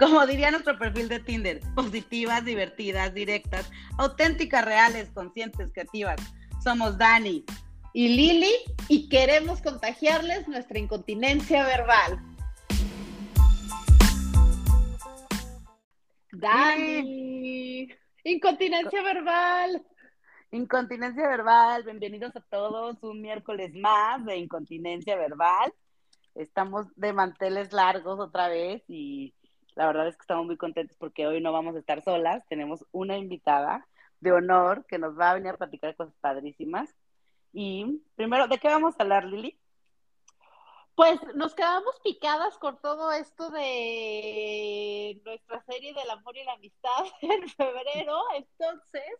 Como diría nuestro perfil de Tinder, positivas, divertidas, directas, auténticas, reales, conscientes, creativas. Somos Dani y Lili y queremos contagiarles nuestra incontinencia verbal. Dani, incontinencia verbal. Incontinencia verbal, bienvenidos a todos, un miércoles más de incontinencia verbal. Estamos de manteles largos otra vez y la verdad es que estamos muy contentos porque hoy no vamos a estar solas. Tenemos una invitada de honor que nos va a venir a platicar cosas padrísimas. Y primero, ¿de qué vamos a hablar, Lili? Pues nos quedamos picadas con todo esto de nuestra serie del amor y la amistad en febrero, entonces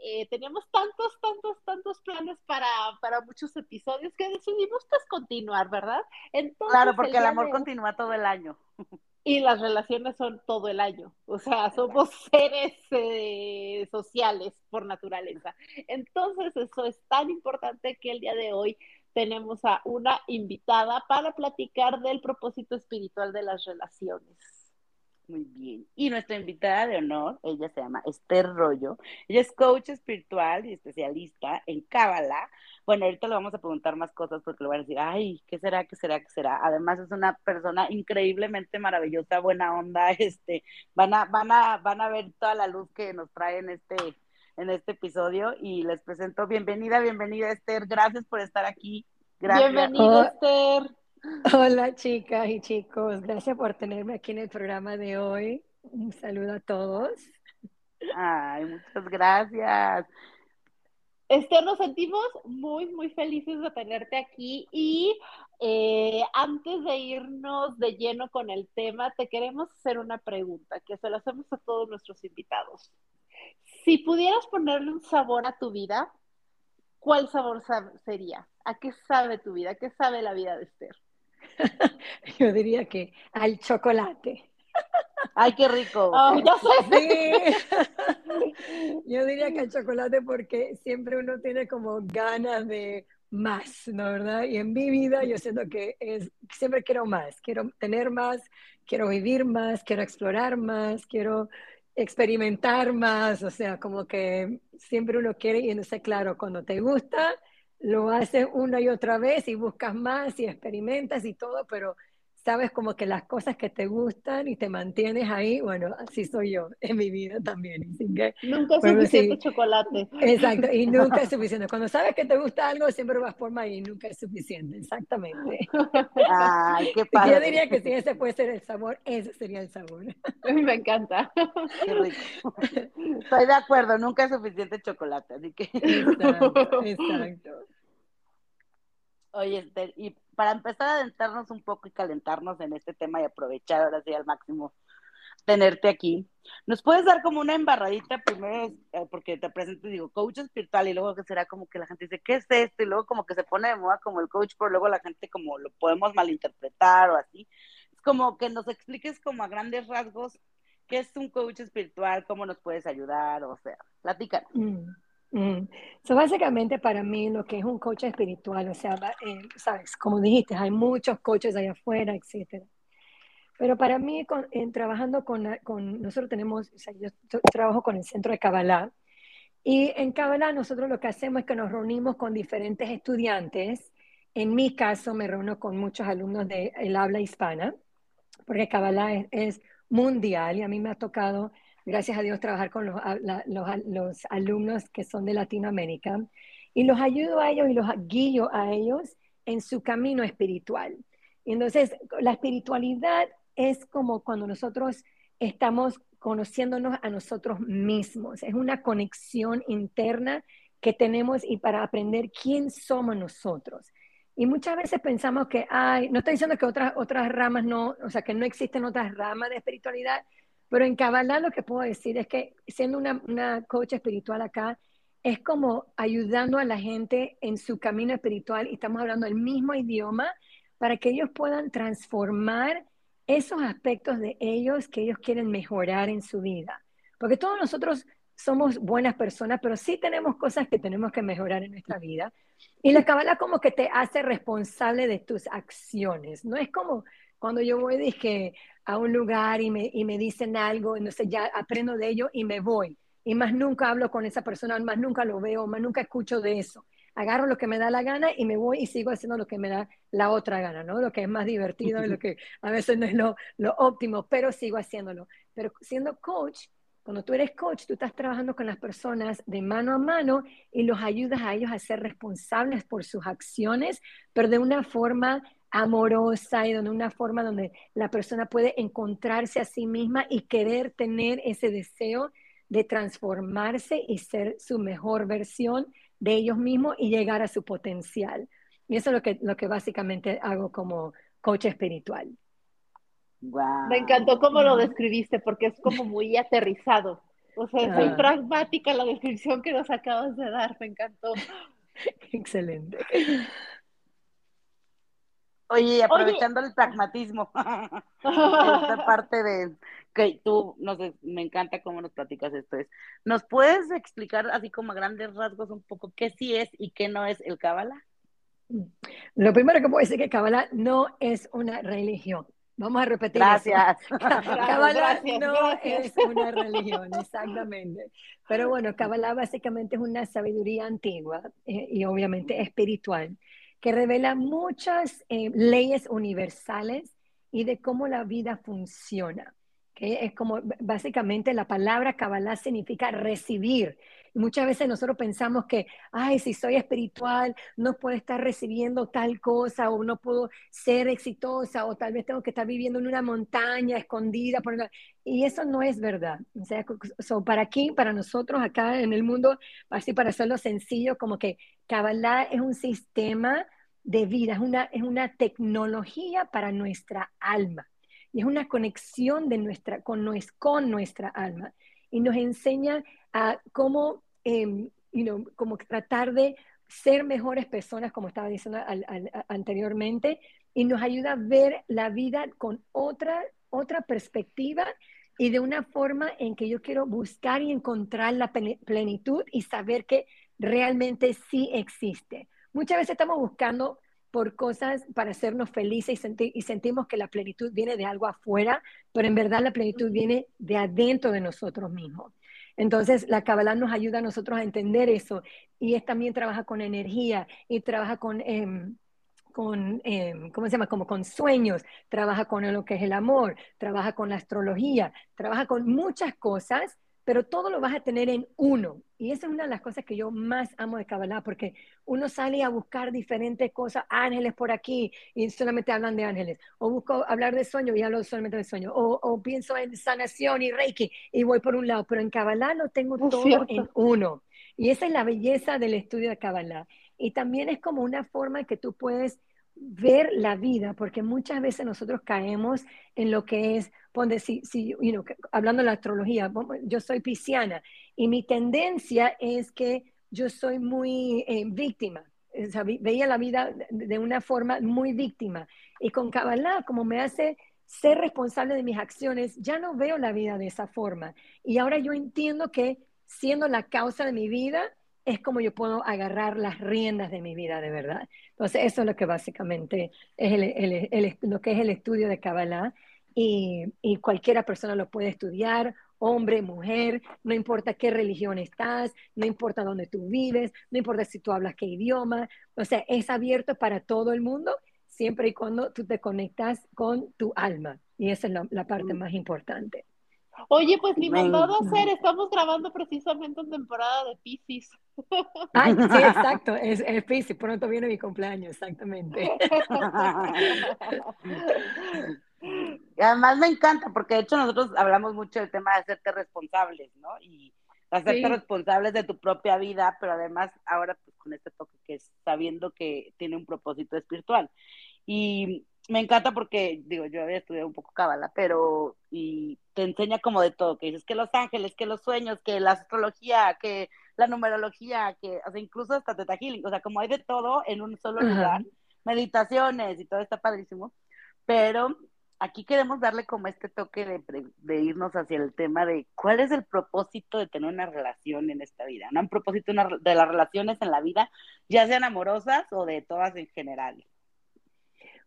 eh, teníamos tantos, tantos, tantos planes para, para muchos episodios que decidimos pues continuar, ¿verdad? Entonces, claro, porque el, amor continúa todo el año. y las relaciones son todo el año. O sea, somos seres eh, sociales por naturaleza. Entonces, eso es tan importante que el día de hoy tenemos a una invitada para platicar del propósito espiritual de las relaciones. Muy bien. Y nuestra invitada de honor, ella se llama Esther Rollo. Ella es coach espiritual y especialista en Cábala. Bueno, ahorita le vamos a preguntar más cosas porque le voy a decir, ay, ¿qué será, qué será, qué será? Además es una persona increíblemente maravillosa, buena onda, este, van a, van a, van a ver toda la luz que nos trae en este, en este episodio y les presento, bienvenida, bienvenida Esther, gracias por estar aquí. Gracias. Bienvenida Esther. Hola chicas y chicos, gracias por tenerme aquí en el programa de hoy. Un saludo a todos. Ay, muchas gracias. Esther, nos sentimos muy, muy felices de tenerte aquí y eh, antes de irnos de lleno con el tema, te queremos hacer una pregunta que se la hacemos a todos nuestros invitados. Si pudieras ponerle un sabor a tu vida, ¿cuál sabor sería? ¿A qué sabe tu vida? ¿A qué sabe la vida de Esther? Yo diría que al chocolate. Ay, qué rico. Oh, sí. Yo diría que al chocolate porque siempre uno tiene como ganas de más, ¿no verdad? Y en mi vida yo siento que es, siempre quiero más, quiero tener más, quiero vivir más, quiero explorar más, quiero experimentar más, o sea, como que siempre uno quiere y no sé, claro, cuando te gusta, lo haces una y otra vez y buscas más y experimentas y todo, pero sabes como que las cosas que te gustan y te mantienes ahí, bueno, así soy yo en mi vida también. nunca es suficiente chocolate. Exacto, y nunca es suficiente. Cuando sabes que te gusta algo, siempre vas por más y nunca es suficiente, exactamente. Ay, qué padre. Yo diría que si ese puede ser el sabor, ese sería el sabor. Me encanta. Qué rico. Estoy de acuerdo, nunca es suficiente chocolate, así que... Exacto, exacto. Oye, Esther, y para empezar a adentrarnos un poco y calentarnos en este tema y aprovechar ahora sí al máximo tenerte aquí, ¿nos puedes dar como una embarradita primero, eh, porque te presento y digo, coach espiritual, y luego que será como que la gente dice, ¿qué es esto? Y luego como que se pone de moda como el coach, pero luego la gente como lo podemos malinterpretar o así. Es como que nos expliques como a grandes rasgos qué es un coach espiritual, cómo nos puedes ayudar, o sea, platícanos. Mm. Mm. básicamente para mí lo que es un coach espiritual, o sea, eh, sabes, como dijiste, hay muchos coaches allá afuera, etcétera. Pero para mí, en, trabajando con, con, nosotros tenemos, o sea, yo trabajo con el centro de Kabbalah, y en Kabbalah nosotros lo que hacemos es que nos reunimos con diferentes estudiantes. En mi caso, me reúno con muchos alumnos del el habla hispana, porque Kabbalah es, es mundial y a mí me ha tocado gracias a Dios, trabajar con los, los, alumnos que son de Latinoamérica y los ayudo a ellos y los guío a ellos en su camino espiritual. entonces, la espiritualidad es como cuando nosotros estamos conociéndonos a nosotros mismos. Es una conexión interna que tenemos y para aprender quién somos nosotros. Y muchas veces pensamos que, ay, no estoy diciendo que otras, otras ramas no, o sea, que no existen otras ramas de espiritualidad, Pero en Kabbalah lo que puedo decir es que siendo una, una coach espiritual acá, es como ayudando a la gente en su camino espiritual y estamos hablando el mismo idioma para que ellos puedan transformar esos aspectos de ellos que ellos quieren mejorar en su vida. Porque todos nosotros somos buenas personas, pero sí tenemos cosas que tenemos que mejorar en nuestra vida. Y la Kabbalah como que te hace responsable de tus acciones. No es como cuando yo voy dije, a un lugar y me, y me dicen algo, entonces ya aprendo de ello y me voy. Y más nunca hablo con esa persona, más nunca lo veo, más nunca escucho de eso. Agarro lo que me da la gana y me voy y sigo haciendo lo que me da la otra gana, ¿no? Lo que es más divertido y lo que a veces no es lo, lo óptimo, pero sigo haciéndolo. Pero siendo coach, cuando tú eres coach, tú estás trabajando con las personas de mano a mano y los ayudas a ellos a ser responsables por sus acciones, pero de una forma amorosa y de una forma donde la persona puede encontrarse a sí misma y querer tener ese deseo de transformarse y ser su mejor versión de ellos mismos y llegar a su potencial. Y eso es lo que, lo que básicamente hago como coach espiritual. Me encantó cómo lo describiste porque es como muy aterrizado. O sea, es muy ah. pragmática la descripción que nos acabas de dar, me encantó. Excelente. Oye, aprovechando el pragmatismo, esta parte de que tú, no sé, me encanta cómo nos platicas esto. Es, ¿Nos puedes explicar así como a grandes rasgos un poco qué sí es y qué no es el Kabbalah? Lo primero que puedo decir es que Kabbalah no es una religión. Vamos a repetir. Gracias. Kabbalah no es una religión, exactamente. Pero bueno, Kabbalah básicamente es una sabiduría antigua eh, y obviamente espiritual que revela muchas eh, leyes universales y de cómo la vida funciona. que Es como básicamente la palabra Kabbalah significa recibir muchas veces nosotros pensamos que, ay, si soy espiritual, no puedo estar recibiendo tal cosa o no puedo ser exitosa o tal vez tengo que estar viviendo en una montaña escondida. Por... Y eso no es verdad. O sea, para aquí, para nosotros acá en el mundo, así para hacerlo sencillo, como que Kabbalah es un sistema de vida, es una, es una tecnología para nuestra alma. Y es una conexión de nuestra, con, con nuestra alma. Y nos enseña a cómo, em, como tratar de ser mejores personas, como estaba diciendo anteriormente, y nos ayuda a ver la vida con otra, otra perspectiva y de una forma en que yo quiero buscar y encontrar la plenitud y saber que realmente sí existe. Muchas veces estamos buscando por cosas para hacernos felices y, y, sentimos que la plenitud viene de algo afuera, pero en verdad la plenitud viene de adentro de nosotros mismos. Entonces, la Kabbalah nos ayuda a nosotros a entender eso y es, también trabaja con energía y trabaja con, em, con em, ¿cómo se llama? Como con sueños, trabaja con lo que es el amor, trabaja con la astrología, trabaja con muchas cosas pero todo lo vas a tener en uno. Y esa es una de las cosas que yo más amo de Kabbalah, porque uno sale a buscar diferentes cosas, ángeles por aquí, y solamente hablan de ángeles, o busco hablar de sueño y hablo solamente de sueño, o, pienso en sanación y reiki, y voy por un lado, pero en Kabbalah lo tengo todo en uno. Y esa es la belleza del estudio de Kabbalah. Y también es como una forma que tú puedes ver la vida, porque muchas veces nosotros caemos en lo que es, si, si hablando de la astrología, yo soy pisciana y mi tendencia es que yo soy muy eh, víctima, veía la vida de una forma muy víctima. Y con Kabbalah, como me hace ser responsable de mis acciones, ya no veo la vida de esa forma. Y ahora yo entiendo que siendo la causa de mi vida, es como yo puedo agarrar las riendas de mi vida de verdad. Entonces, eso es lo que básicamente es lo que es el estudio de Kabbalah y, y cualquiera persona lo puede estudiar, hombre, mujer, no importa qué religión estás, no importa dónde tú vives, no importa si tú hablas qué idioma, o sea, es abierto para todo el mundo siempre y cuando tú te conectas con tu alma y esa es la parte mm. más importante. Oye, pues mi mandado a hacer, estamos grabando precisamente en temporada de Pisces. Ay, sí, exacto, es, es Pisces, pronto viene mi cumpleaños, exactamente. Y además me encanta, porque de hecho nosotros hablamos mucho del tema de hacerte responsables, ¿no? Y hacerte responsables de tu propia vida, pero además ahora pues con este toque que es sabiendo que tiene un propósito espiritual. Y me encanta porque, digo, yo había estudiado un poco cábala, pero y te enseña como de todo, que dices que los ángeles, que los sueños, que la astrología, que la numerología, que, o sea, incluso hasta teta healing, o sea, como hay de todo en un solo lugar, meditaciones y todo está padrísimo, pero aquí queremos darle como este toque de, de, irnos hacia el tema de cuál es el propósito de tener una relación en esta vida, ¿no? Un propósito de las relaciones en la vida, ya sean amorosas o de todas en general.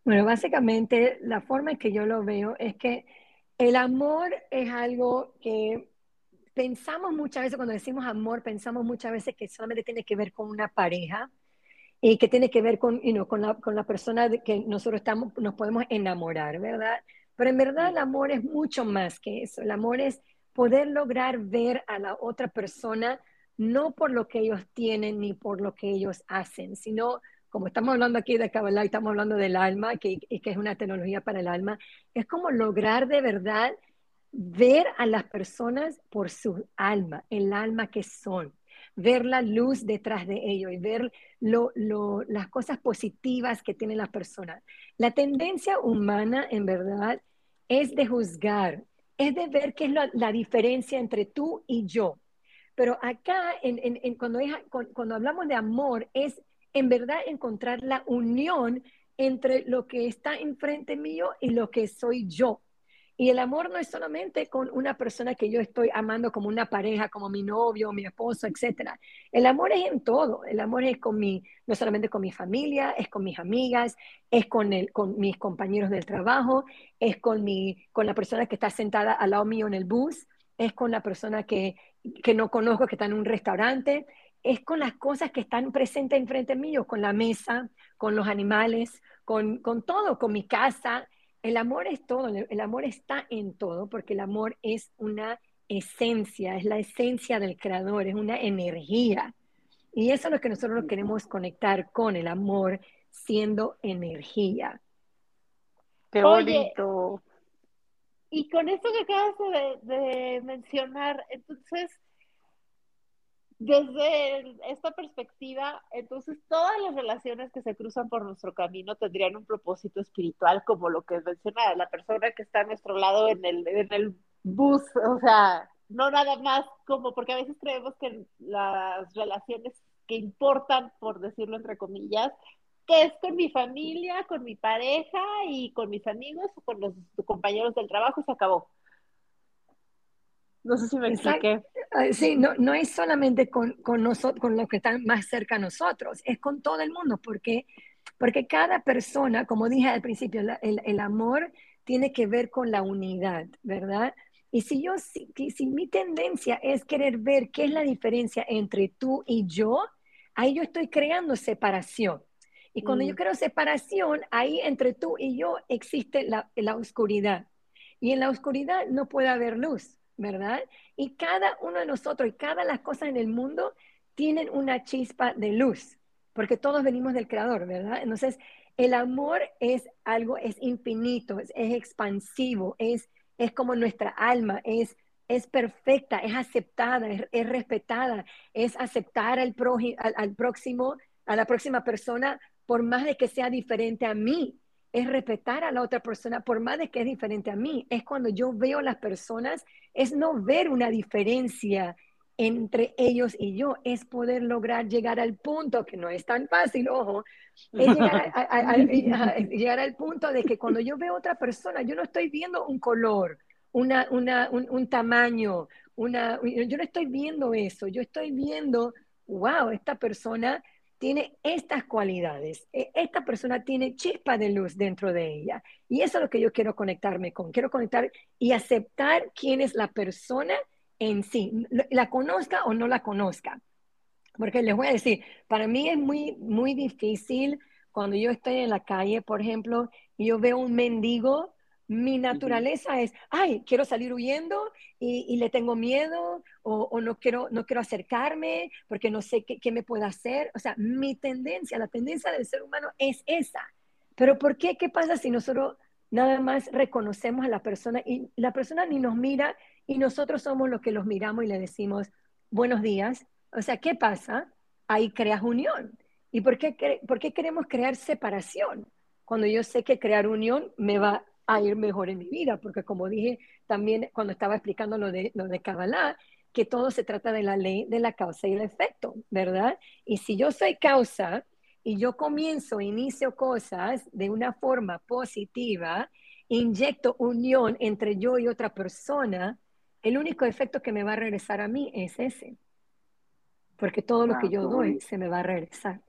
Bueno, básicamente la forma en que yo lo veo es que el amor es algo que pensamos muchas veces, cuando decimos amor, pensamos muchas veces que solamente tiene que ver con una pareja y que tiene que ver con, con, la, con la persona de que nosotros estamos, nos podemos enamorar, ¿verdad? Pero en verdad el amor es mucho más que eso. El amor es poder lograr ver a la otra persona no por lo que ellos tienen ni por lo que ellos hacen, sino como estamos hablando aquí de Kabbalah y estamos hablando del alma, que, que es una tecnología para el alma, es como lograr de verdad ver a las personas por su alma, el alma que son, ver la luz detrás de ellos y ver lo, las cosas positivas que tiene la persona. La tendencia humana, en verdad, es de juzgar, es de ver qué es la, diferencia entre tú y yo. Pero acá, en, cuando, cuando hablamos de amor, es en verdad encontrar la unión entre lo que está enfrente mío y lo que soy yo. Y el amor no es solamente con una persona que yo estoy amando como una pareja, como mi novio, mi esposo, etc. El amor es en todo. El amor es con mi, no solamente con mi familia, es con mis amigas, es con, el, con mis compañeros del trabajo, es con, mi, con la persona que está sentada al lado mío en el bus, es con la persona que, que no conozco que está en un restaurante, es con las cosas que están presentes enfrente mío, con la mesa, con los animales, con, con todo, con mi casa. El amor es todo, el amor está en todo, porque el amor es una esencia, es la esencia del creador, es una energía. Y eso es lo que nosotros queremos conectar con el amor siendo energía. Qué bonito. y con esto que acabas de, de mencionar, entonces, desde esta perspectiva, entonces todas las relaciones que se cruzan por nuestro camino tendrían un propósito espiritual, como lo que menciona la persona que está a nuestro lado en el, en el bus, o sea, no nada más como, porque a veces creemos que las relaciones que importan, por decirlo entre comillas, que es con mi familia, con mi pareja y con mis amigos o con los compañeros del trabajo, se acabó. No sé si me expliqué. Sí, no, no es solamente con, con, nosotros, con los que están más cerca a nosotros, es con todo el mundo, porque, porque cada persona, como dije al principio, el, el, amor tiene que ver con la unidad, ¿verdad? Y si yo, si, si mi tendencia es querer ver qué es la diferencia entre tú y yo, ahí yo estoy creando separación. Y cuando yo mm. creo separación, ahí entre tú y yo existe la, la oscuridad. Y en la oscuridad no puede haber luz. ¿Verdad? Y cada uno de nosotros y cada las cosas en el mundo tienen una chispa de luz, porque todos venimos del Creador, ¿verdad? Entonces, el amor es algo, es infinito, es, expansivo, es, es como nuestra alma, es, es perfecta, es aceptada, es, respetada, es aceptar al, al, al próximo, a la próxima persona, por más de que sea diferente a mí, es respetar a la otra persona por más de que es diferente a mí. Es cuando yo veo a las personas, es no ver una diferencia entre ellos y yo, es poder lograr llegar al punto, que no es tan fácil, ojo, es llegar, al punto de que cuando yo veo a otra persona, yo no estoy viendo un color, una, una, un, un tamaño, una, yo no estoy viendo eso, yo estoy viendo, wow, esta persona tiene estas cualidades. E, esta persona tiene chispa de luz dentro de ella. Y eso es lo que yo quiero conectarme con. Quiero conectar y aceptar quién es la persona en sí, la conozca o no la conozca. Porque les voy a decir, para mí es muy, muy difícil cuando yo estoy en la calle, por ejemplo, y yo veo un mendigo mi naturaleza es, ay, quiero salir huyendo y, le tengo miedo o, no, quiero, no quiero acercarme porque no sé qué, qué, me puede hacer. O sea, mi tendencia, la tendencia del ser humano es esa. Pero ¿por qué? ¿Qué pasa si nosotros nada más reconocemos a la persona y la persona ni nos mira y nosotros somos los que los miramos y le decimos buenos días? O sea, ¿qué pasa? Ahí creas unión. ¿Y por qué, por qué queremos crear separación? cuando yo sé que crear unión me va a ir mejor en mi vida, porque como dije también cuando estaba explicando lo de, lo de Kabbalah, que todo se trata de la ley de la causa y el efecto, ¿verdad? Y si yo soy causa y yo comienzo, inicio cosas de una forma positiva, inyecto unión entre yo y otra persona, el único efecto que me va a regresar a mí es ese. Porque todo lo que yo doy se me va a regresar.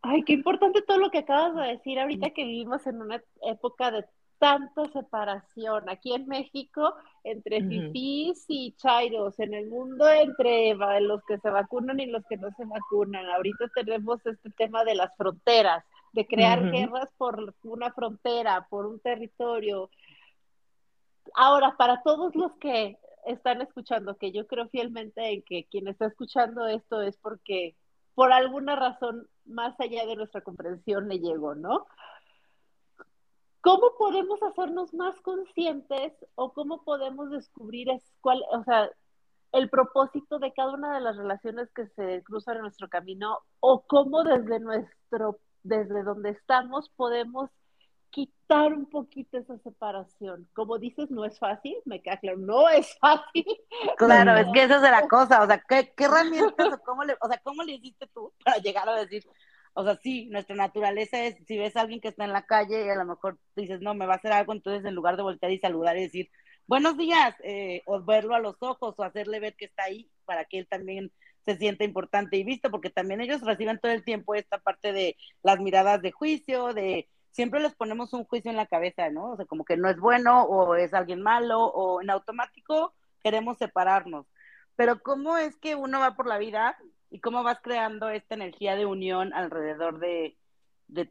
Ay, qué importante todo lo que acabas de decir ahorita que vivimos en una época de tanta separación. Aquí en México, entre fifís y chairos, en el mundo entre los que se vacunan y los que no se vacunan. Ahorita tenemos este tema de las fronteras, de crear guerras por una frontera, por un territorio. Ahora, para todos los que están escuchando, que yo creo fielmente en que quien está escuchando esto es porque por alguna razón más allá de nuestra comprensión le llegó, ¿no? ¿Cómo podemos hacernos más conscientes o cómo podemos descubrir cuál, o sea, el propósito de cada una de las relaciones que se cruzan en nuestro camino o cómo desde nuestro, desde donde estamos podemos quitar un poquito esa separación. Como dices, no es fácil, me queda claro, no es fácil. Claro, es que esa es la cosa, o sea, ¿qué, qué herramientas o cómo le, o sea, cómo le hiciste tú para llegar a decir, o sea, sí, nuestra naturaleza es, si ves a alguien que está en la calle y a lo mejor dices, no, me va a hacer algo, entonces en lugar de voltear y saludar y decir, buenos días, eh, o verlo a los ojos o hacerle ver que está ahí para que él también se sienta importante y visto, porque también ellos reciben todo el tiempo esta parte de las miradas de juicio, de siempre les ponemos un juicio en la cabeza, ¿no? O sea, como que no es bueno o es alguien malo o en automático queremos separarnos. Pero ¿cómo es que uno va por la vida y cómo vas creando esta energía de unión alrededor de,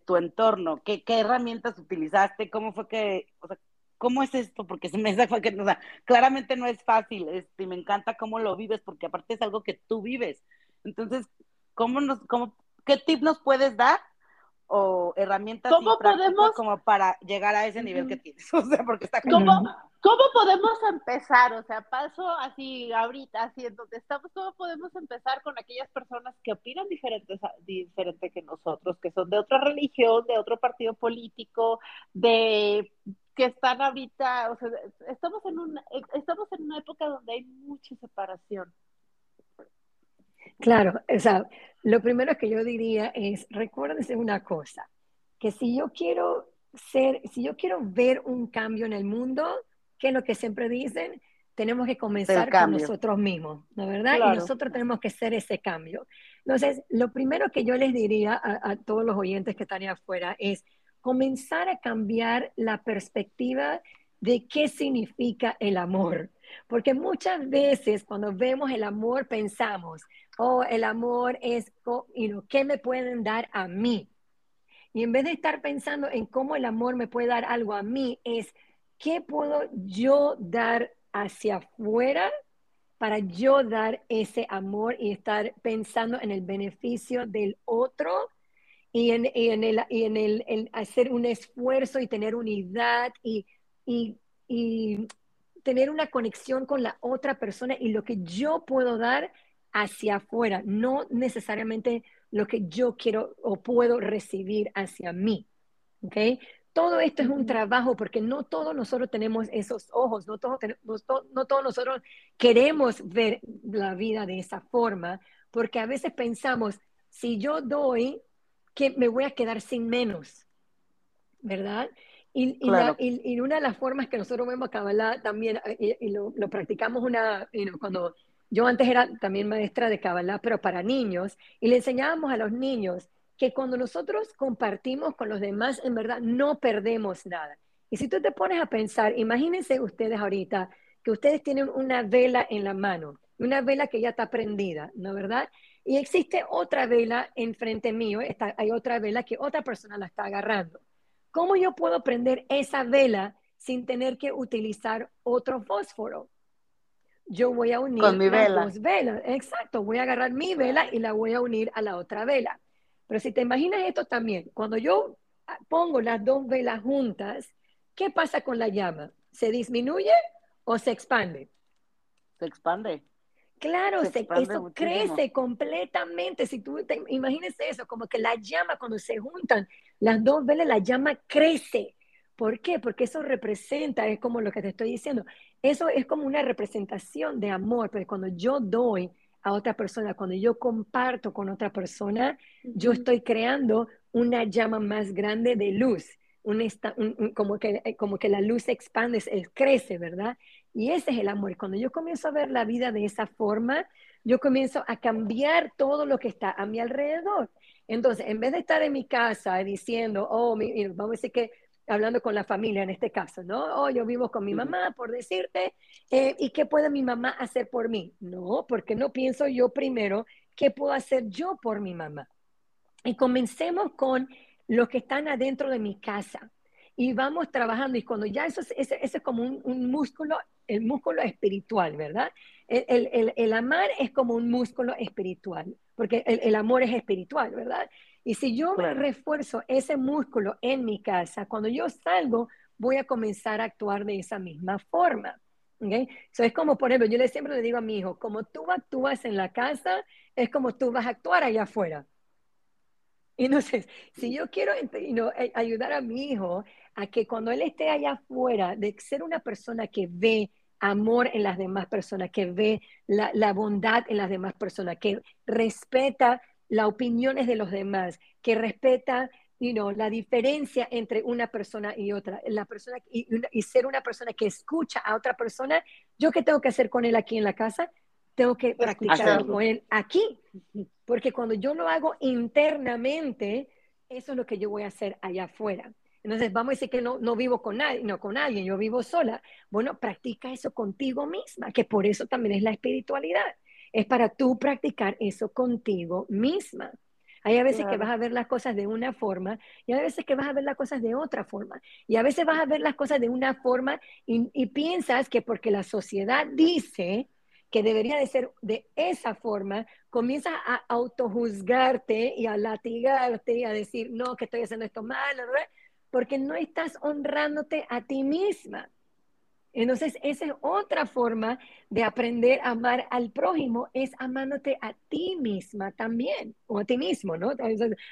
tu entorno. ¿Qué, herramientas utilizaste? ¿Cómo fue que, o sea, cómo es esto? Porque se me fue que, o sea, claramente no es fácil, este, y me encanta cómo lo vives, porque aparte es algo que tú vives. Entonces, ¿cómo nos, cómo, qué tip nos puedes dar o herramientas ¿Cómo podemos... como para llegar a ese nivel que tienes? O sea, porque está ¿Cómo, ¿Cómo podemos empezar? O sea, paso así ahorita, así en donde estamos, ¿cómo podemos empezar con aquellas personas que opinan diferentes, diferente que nosotros, que son de otra religión, de otro partido político, de que están ahorita, o sea, estamos en una, estamos en una época donde hay mucha separación. Claro, o sea, lo primero que yo diría es, recuérdense una cosa, que si yo quiero ser, si yo quiero ver un cambio en el mundo, que es lo que siempre dicen, tenemos que comenzar con nosotros mismos, ¿no verdad? Y nosotros tenemos que ser ese cambio. Entonces, lo primero que yo les diría a, a todos los oyentes que están ahí afuera es comenzar a cambiar la perspectiva de qué significa el amor. Porque muchas veces cuando vemos el amor pensamos, oh, el amor es, you know, ¿qué me pueden dar a mí? Y en vez de estar pensando en cómo el amor me puede dar algo a mí, es ¿qué puedo yo dar hacia afuera para yo dar ese amor y estar pensando en el beneficio del otro y en, en, el, y en el, hacer un esfuerzo y tener unidad y, y, y tener una conexión con la otra persona y lo que yo puedo dar hacia afuera, no necesariamente lo que yo quiero o puedo recibir hacia mí. ¿ok? todo esto es un trabajo porque no todos nosotros tenemos esos ojos, no todos, no todos nosotros queremos ver la vida de esa forma, porque a veces pensamos, si yo doy, que me voy a quedar sin menos, ¿verdad? Y, y, una de las formas que nosotros vemos a Kabbalah también, eh, y, lo, practicamos una, cuando yo antes era también maestra de Kabbalah, pero para niños, y le enseñábamos a los niños que cuando nosotros compartimos con los demás, en verdad no perdemos nada. Y si tú te pones a pensar, imagínense ustedes ahorita que ustedes tienen una vela en la mano, una vela que ya está prendida, ¿no verdad? Y existe otra vela enfrente mío, está, hay otra vela que otra persona la está agarrando. ¿Cómo yo puedo prender esa vela sin tener que utilizar otro fósforo? Yo voy a unir Con mi las dos velas. Exacto, voy a agarrar mi vela y la voy a unir a la otra vela. Pero si te imaginas esto también, cuando yo pongo las dos velas juntas, ¿qué pasa con la llama? ¿Se disminuye o se expande? Se expande. Claro, se eso crece completamente. Si tú te, imagínese eso, como que la llama cuando se juntan, las dos veces la llama crece. ¿Por qué? Porque eso representa, es como lo que te estoy diciendo, eso es como una representación de amor, pero cuando yo doy a otra persona, cuando yo comparto con otra persona, yo estoy creando una llama más grande de luz, como, que, eh, como que la luz se expande, crece, ¿verdad? Y ese es el amor. Cuando yo comienzo a ver la vida de esa forma, yo comienzo a cambiar todo lo que está a mi alrededor. Entonces, en vez de estar en mi casa diciendo, oh, vamos a decir que hablando con la familia en este caso, ¿no? Oh, yo vivo con mi mamá, por decirte, eh, ¿y qué puede mi mamá hacer por mí? No, porque no pienso yo primero qué puedo hacer yo por mi mamá. Y comencemos con los que están adentro de mi casa. Y vamos trabajando, y cuando ya eso es, es como un, músculo, el músculo espiritual, ¿verdad? El, amar es como un músculo espiritual, porque el, amor es espiritual, ¿verdad? Y si yo refuerzo ese músculo en mi casa, cuando yo salgo, voy a comenzar a actuar de esa misma forma. ¿okay? So es como, por ejemplo, yo le siempre le digo a mi hijo, como tú actúas en la casa, es como tú vas a actuar allá afuera. Y Entonces, si yo quiero eh, ayudar a mi hijo a que cuando él esté allá afuera, de ser una persona que ve amor en las demás personas, que ve la, bondad en las demás personas, que respeta las opiniones de los demás, que respeta la diferencia entre una persona y otra, la persona y, ser una persona que escucha a otra persona, yo qué tengo que hacer con él aquí en la casa, tengo que practicar con él aquí, porque cuando yo lo hago internamente, eso es lo que yo voy a hacer allá afuera. Entonces, vamos a decir que no, no vivo con nadie, no con alguien, yo vivo sola. Bueno, practica eso contigo misma, que por eso también es la espiritualidad. Es para tú practicar eso contigo misma. Hay a veces que vas a ver las cosas de una forma y hay veces que vas a ver las cosas de otra forma. Y a veces vas a ver las cosas de una forma y, y piensas que porque la sociedad dice que debería de ser de esa forma, comienzas a autojuzgarte y a latigarte y a decir, no, que estoy haciendo esto mal, porque no estás honrándote a ti misma. Entonces, esa es otra forma de aprender a amar al prójimo, es amándote a ti misma también, o a ti mismo, ¿no?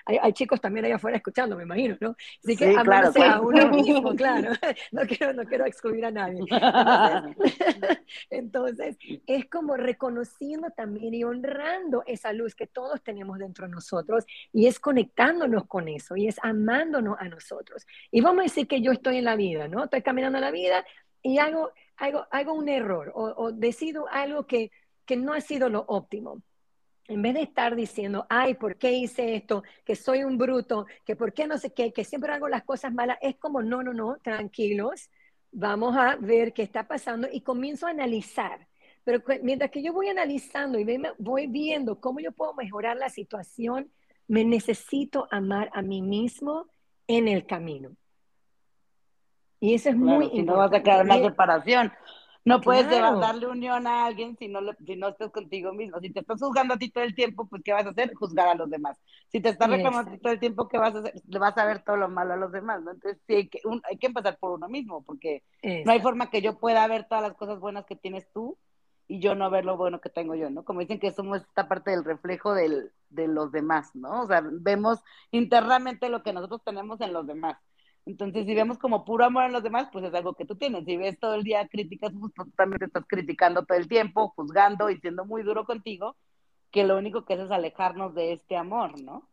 Hay, chicos también allá afuera escuchando, me imagino, ¿no? Así que amándose a uno mismo, claro. No quiero, no quiero excluir a nadie. Entonces, es como reconociendo también y honrando esa luz que todos tenemos dentro de nosotros, y es conectándonos con eso, y es amándonos a nosotros. Y vamos a decir que yo estoy en la vida, ¿no? Estoy caminando en la vida, y hago, hago, hago un error o, decido algo que, que no ha sido lo óptimo. En vez de estar diciendo, ay, ¿por qué hice esto? Que soy un bruto, que por qué no sé qué, que siempre hago las cosas malas, es como, no, no, no, tranquilos, vamos a ver qué está pasando y comienzo a analizar. Pero mientras que yo voy analizando y voy viendo cómo yo puedo mejorar la situación, me necesito amar a mí mismo en el camino. Y eso es muy importante. no vas a crear más separación. No puedes darle unión a alguien si no, si no estás contigo mismo. Si te estás juzgando a ti todo el tiempo, pues ¿qué vas a hacer? Juzgar a los demás. Si te estás reclamando todo el tiempo, ¿qué vas a hacer? Le vas a ver todo lo malo a los demás, ¿no? Entonces sí, hay que, hay que empezar por uno mismo, porque no hay forma que yo pueda ver todas las cosas buenas que tienes tú y yo no ver lo bueno que tengo yo, ¿no? Como dicen que somos esta parte del reflejo del, de los demás, ¿no? O sea, vemos internamente lo que nosotros tenemos en los demás entonces, si vemos como puro amor en los demás, pues es algo que tú tienes. Si ves todo el día críticas, pues tú también te estás criticando todo el tiempo, juzgando y siendo muy duro contigo, que lo único que hace es alejarnos de este amor, ¿no?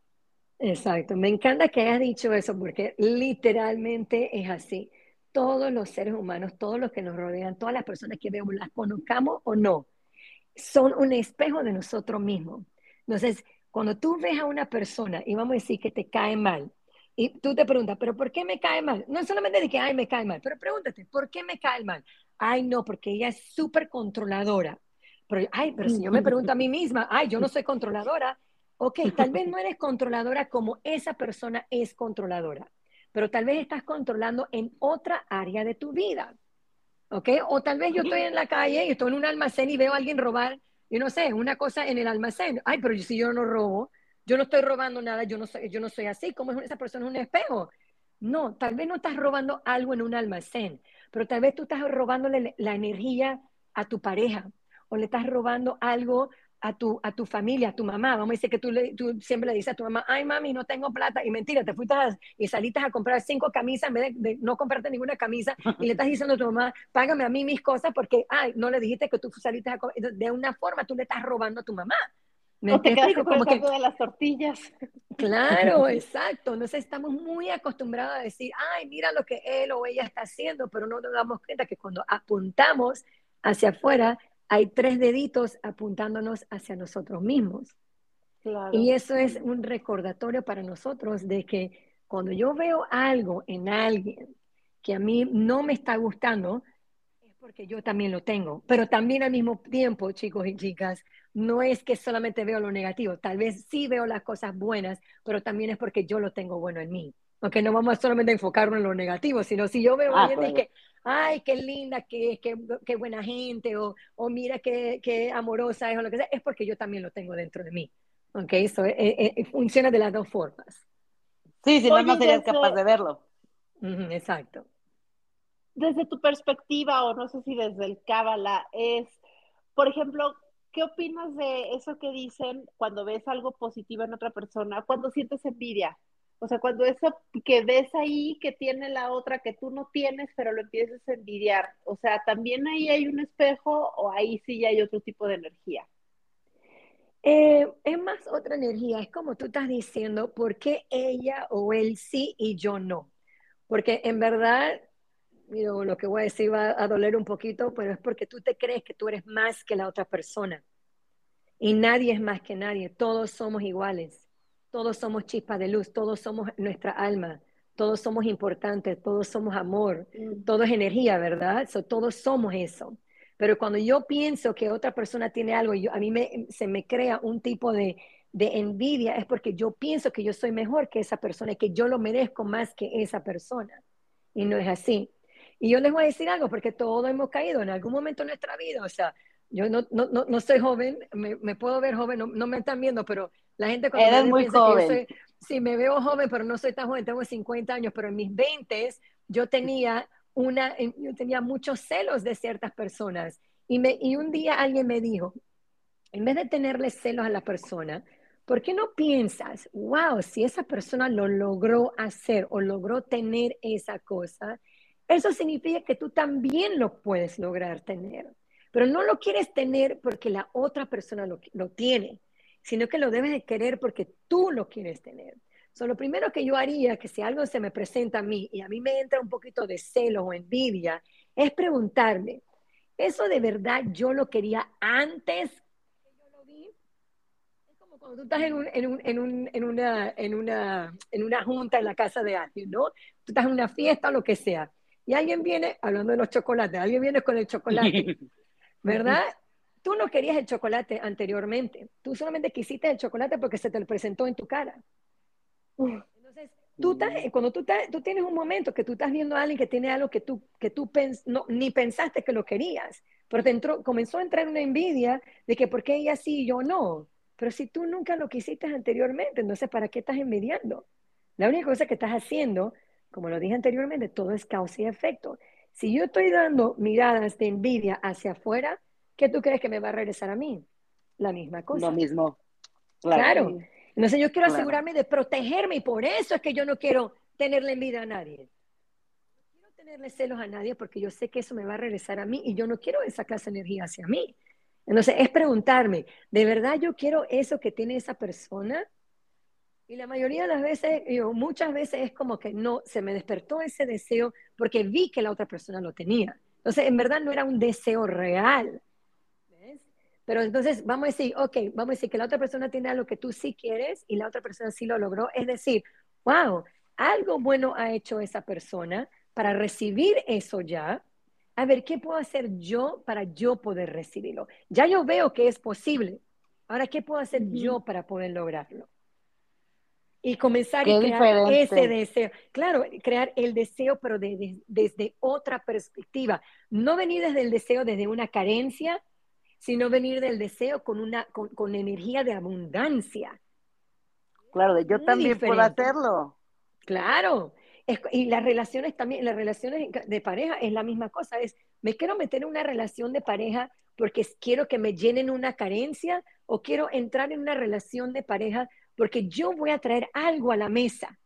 Exacto. Me encanta que hayas dicho eso porque literalmente es así. Todos los seres humanos, todos los que nos rodean, todas las personas que vemos, las conozcamos o no, son un espejo de nosotros mismos. Entonces, cuando tú ves a una persona y vamos a decir que te cae mal, y tú te preguntas, ¿pero por qué me cae mal? No solamente de que, ay, me cae mal, pero pregúntate, ¿por qué me cae mal? Ay, no, porque ella es súper controladora. Pero, ay, pero si yo me pregunto a mí misma, ay, yo no soy controladora. Ok, tal vez no eres controladora como esa persona es controladora, pero tal vez estás controlando en otra área de tu vida. ¿Ok? O tal vez yo estoy en la calle y estoy en un almacén y veo a alguien robar, yo no sé, una cosa en el almacén. Ay, pero si yo no robo, yo no estoy robando nada, yo no soy, yo no soy así, ¿cómo es esa persona un espejo? No, tal vez no estás robando algo en un almacén, pero tal vez tú estás robándole la energía a tu pareja o le estás robando algo a tu, a tu familia, a tu mamá. Vamos a decir que tú, siempre le dices a tu mamá, ay mami, no tengo plata. Y mentira, te fuiste y saliste a comprar cinco camisas en vez de, no comprarte ninguna camisa y le estás diciendo a tu mamá, págame a mí mis cosas porque, ay, no le dijiste que tú saliste a comprar. De una forma tú le estás robando a tu mamá. ¿Me te como que de las tortillas. Claro, exacto. Entonces estamos muy acostumbrados a decir, ay, mira lo que él o ella está haciendo, pero no nos damos cuenta que cuando apuntamos hacia afuera, hay tres deditos apuntándonos hacia nosotros mismos. Y eso es un recordatorio para nosotros de que cuando yo veo algo en alguien que a mí no me está gustando, es porque yo también lo tengo. Pero también al mismo tiempo, chicos y chicas, no es que solamente veo lo negativo, tal vez sí veo las cosas buenas, pero también es porque yo lo tengo bueno en mí. Aunque no vamos solamente a enfocarnos en lo negativo, sino si yo veo a ah, alguien que, ay, qué linda que qué, qué buena gente, o, o mira qué, qué, amorosa es, o lo que sea, es porque yo también lo tengo dentro de mí. ¿Ok? Eso eh, eh, eh, funciona de las dos formas. Sí, si no, no serías capaz de verlo. exacto. Desde tu perspectiva, o no sé si desde el Cábala, es, por ejemplo, ¿qué opinas de eso que dicen cuando ves algo positivo en otra persona, cuando sientes envidia? O sea, cuando eso que ves ahí que tiene la otra que tú no tienes, pero lo empiezas a envidiar. O sea, también ahí hay un espejo o ahí sí ya hay otro tipo de energía. Eh, es más otra energía, es como tú estás diciendo, ¿por qué ella o él sí y yo no? Porque en verdad, lo que voy a decir va a doler un poquito, pero es porque tú te crees que tú eres más que la otra persona. Y nadie es más que nadie, todos somos iguales todos somos chispas de luz, todos somos nuestra alma, todos somos importantes, todos somos amor, mm. todo es energía, ¿verdad? todos somos eso. Pero cuando yo pienso que otra persona tiene algo y a mí se me crea un tipo de, de envidia, es porque yo pienso que yo soy mejor que esa persona y que yo lo merezco más que esa persona. Y no es así. Y yo les voy a decir algo, porque todos hemos caído en algún momento en nuestra vida. O sea, yo no, no, no, no soy joven, me, me, puedo ver joven, no, no, me están viendo, pero la gente cuando Eres muy joven. Que yo sí, me veo joven, pero no soy tan joven, tengo 50 años, pero en mis 20 yo tenía una, yo tenía muchos celos de ciertas personas. Y, me, y un día alguien me dijo, en vez de tenerle celos a la persona, ¿por qué no piensas, wow, si esa persona lo logró hacer o logró tener esa cosa, eso significa que tú también lo puedes lograr tener. Pero no lo quieres tener porque la otra persona lo, lo tiene sino que lo debes de querer porque tú lo quieres tener. So, lo primero que yo haría, que si algo se me presenta a mí y a mí me entra un poquito de celo o envidia, es preguntarme, ¿eso de verdad yo lo quería antes que yo lo vi? Es como cuando tú estás en, un, en, un, en, un, en, una, en, una, en una junta en la casa de alguien, ¿no? Tú estás en una fiesta o lo que sea, y alguien viene, hablando de los chocolates, alguien viene con el chocolate, ¿verdad? Tú no querías el chocolate anteriormente, tú solamente quisiste el chocolate porque se te lo presentó en tu cara. Entonces, tú estás, cuando tú, tú tienes un momento que tú estás viendo a alguien que tiene algo que tú, que tú no, ni pensaste que lo querías, pero te entró, comenzó a entrar una envidia de que por qué ella sí y yo no. Pero si tú nunca lo quisiste anteriormente, entonces ¿para qué estás envidiando? La única cosa que estás haciendo, como lo dije anteriormente, todo es causa y efecto. Si yo estoy dando miradas de envidia hacia afuera, ¿qué tú crees que me va a regresar a mí? La misma cosa. Lo mismo. Claro. Entonces yo quiero asegurarme de protegerme y por eso es que yo no quiero tenerle envidia a nadie. No quiero tenerle celos a nadie porque yo sé que eso me va a regresar a mí y yo no quiero esa clase de energía hacia mí. Entonces es preguntarme, ¿de verdad yo quiero eso que tiene esa persona? Y la mayoría de las veces, yo, muchas veces es como que no, se me despertó ese deseo porque vi que la otra persona lo tenía. Entonces, en verdad no era un deseo real, pero entonces vamos a decir, ok, vamos a decir que la otra persona tiene algo que tú sí quieres y la otra persona sí lo logró. Es decir, wow, algo bueno ha hecho esa persona para recibir eso ya. A ver, ¿qué puedo hacer yo para yo poder recibirlo? Ya yo veo que es posible. Ahora, ¿qué puedo hacer yo para poder lograrlo? Y comenzar a crear ese deseo. Claro, crear el deseo, pero desde otra perspectiva. No venir desde el deseo desde una carencia, sino venir del deseo con una con, energía de abundancia. Claro, yo también puedo hacerlo. Claro. y las relaciones también, las relaciones de pareja es la misma cosa, es me quiero meter en una relación de pareja porque quiero que me llenen una carencia o quiero entrar en una relación de pareja porque yo voy a traer algo a la mesa.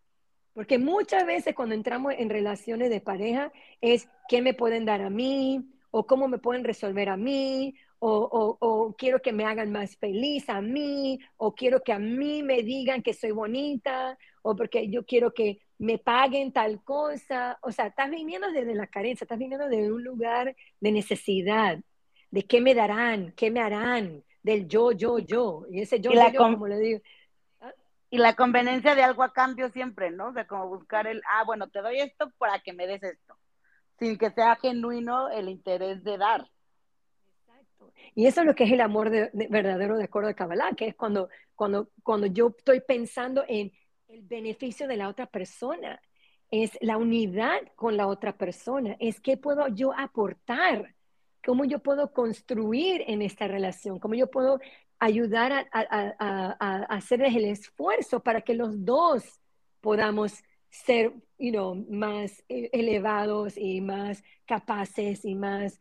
Porque muchas veces cuando entramos en relaciones de pareja es qué me pueden dar a mí, o cómo me pueden resolver a mí, o, o, quiero que me hagan más feliz a mí, o quiero que a mí me digan que soy bonita, o porque yo quiero que me paguen tal cosa. O sea, estás viniendo desde la carencia, estás viniendo de un lugar de necesidad, de qué me darán, qué me harán, del yo, yo, yo. Y ese yo, yo, como le digo. Y la conveniencia de algo a cambio siempre, ¿no? O sea, como buscar el, ah, bueno, te doy esto para que me des esto, sin que sea genuino el interés de dar. Y eso es lo que es el amor verdadero de acuerdo de Kabbalah, que es cuando, cuando, cuando yo estoy pensando en el beneficio de la otra persona, es la unidad con la otra persona, es qué puedo yo aportar, cómo yo puedo construir en esta relación, cómo yo puedo ayudar a, a, a, hacer el esfuerzo para que los dos podamos ser you know, más e, elevados y más capaces y más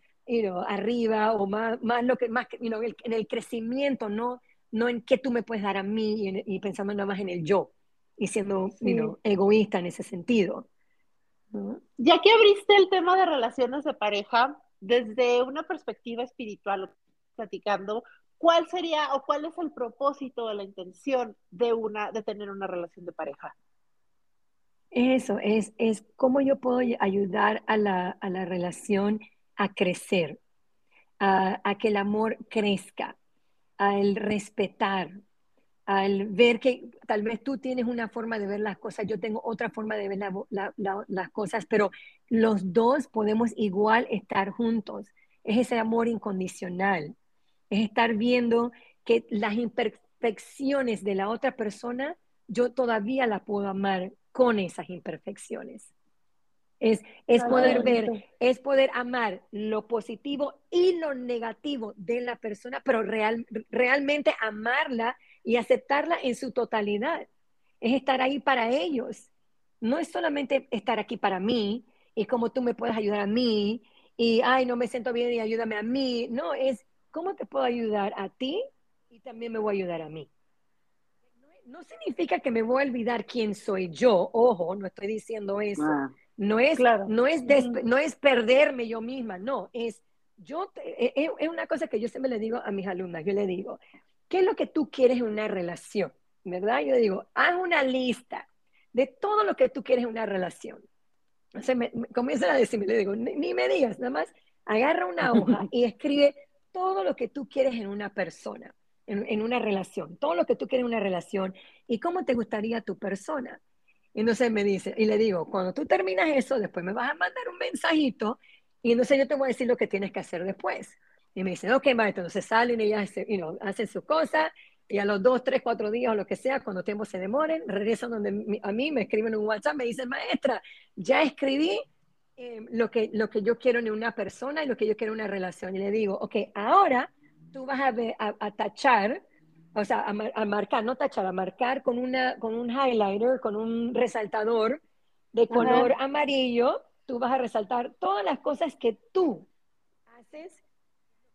arriba o más, más lo que más en el crecimiento, no, no en qué tú me puedes dar a mí y, pensando nada más en el yo y siendo egoísta en ese sentido. Ya que abriste el tema de relaciones de pareja, desde una perspectiva espiritual, platicando, ¿cuál sería o cuál es el propósito o la intención de, una, de tener una relación de pareja? Eso, es, es cómo yo puedo ayudar a la, a la relación a crecer, a, que el amor crezca, al respetar, al ver que tal vez tú tienes una forma de ver las cosas, yo tengo otra forma de ver las cosas, pero los dos podemos igual estar juntos. Es ese amor incondicional, es estar viendo que las imperfecciones de la otra persona, yo todavía la puedo amar con esas imperfecciones. Es, es poder ver, es poder amar lo positivo y lo negativo de la persona, pero real, realmente amarla y aceptarla en su totalidad. Es estar ahí para ellos. No es solamente estar aquí para mí y cómo tú me puedes ayudar a mí y, ay, no me siento bien y ayúdame a mí. No, es cómo te puedo ayudar a ti y también me voy a ayudar a mí. No, significa que me voy a olvidar quién soy yo. Ojo, no estoy diciendo eso. Ah. No es, no, es no es perderme yo misma, no, es yo, e, e, es una cosa que yo siempre le digo a mis alumnas, yo le digo, ¿qué es lo que tú quieres en una relación? ¿Verdad? Yo le digo, haz una lista de todo lo que tú quieres en una relación. O sea, me, comienzan a decirme, le digo, ni, me digas, nada más agarra una hoja y escribe todo lo que tú quieres en una persona, en, en, una relación, todo lo que tú quieres en una relación y cómo te gustaría tu persona. Y entonces me dice, y le digo, cuando tú terminas eso, después me vas a mandar un mensajito y entonces yo te voy a decir lo que tienes que hacer después. Y me dicen, ok, maestro, entonces salen y ellas you know, hacen su cosa y a los dos, tres, cuatro días o lo que sea, cuando tiempo se demoren, regresan donde a mí, me escriben un WhatsApp, me dicen, maestra, ya escribí eh, lo, que, lo que yo quiero en una persona y lo que yo quiero en una relación. Y le digo, ok, ahora tú vas a, ver, a tachar o sea, a, marcar, no tachar, a marcar con, una, con un highlighter, con un resaltador de color amarillo, tú vas a resaltar todas las cosas que tú haces,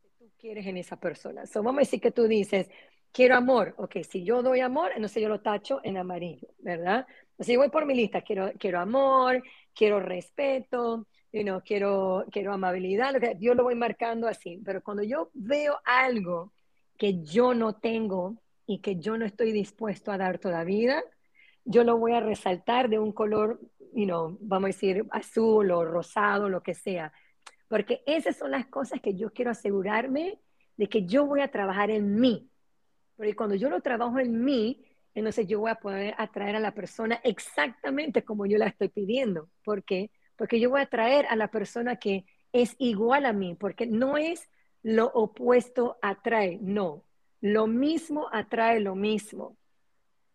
que tú quieres en esa persona. So, vamos a decir que tú dices, quiero amor. Ok, si yo doy amor, entonces yo lo tacho en amarillo, ¿verdad? Entonces yo voy por mi lista, quiero, quiero amor, quiero respeto, you quiero, quiero amabilidad, lo que, yo lo voy marcando así. Pero cuando yo veo algo que yo no tengo y que yo no estoy dispuesto a dar todavía, yo lo voy a resaltar de un color, you know, vamos a decir azul o rosado, lo que sea, porque esas son las cosas que yo quiero asegurarme de que yo voy a trabajar en mí. Porque cuando yo lo trabajo en mí, entonces yo voy a poder atraer a la persona exactamente como yo la estoy pidiendo. ¿Por qué? Porque yo voy a atraer a la persona que es igual a mí, porque no es lo opuesto atrae, no. Lo mismo atrae lo mismo.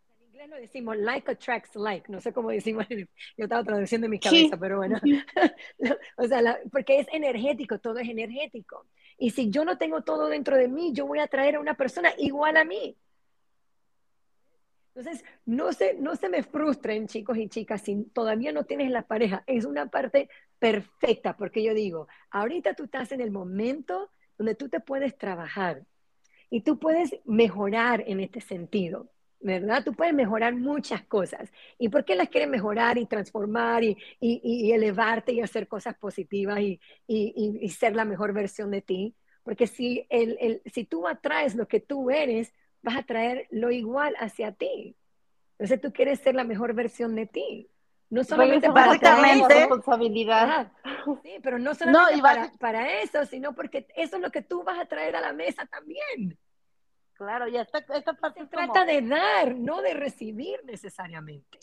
En inglés lo decimos like attracts like, no sé cómo decimos, yo estaba traduciendo en mi cabeza, pero bueno, o sea, porque es energético, todo es energético. Y si yo no tengo todo dentro de mí, yo voy a atraer a una persona igual a mí. Entonces, no se, no se me frustren, chicos y chicas, si todavía no tienes la pareja. Es una parte perfecta, porque yo digo, ahorita tú estás en el momento donde tú te puedes trabajar. y tú puedes mejorar en este sentido. ¿Verdad? Tú puedes mejorar muchas cosas. ¿Y por qué las quieres mejorar y transformar y, y, elevarte y hacer cosas positivas y, y, ser la mejor versión de ti? Porque si, el, el, si tú atraes lo que tú eres, vas a traer lo igual hacia ti. Entonces tú quieres ser la mejor versión de ti. No solamente para responsabilidad. sí, pero no solamente para, para, eso, sino porque eso es lo que tú vas a traer a la mesa también. Claro, y esta, esta parte Se trata de dar, no de recibir necesariamente.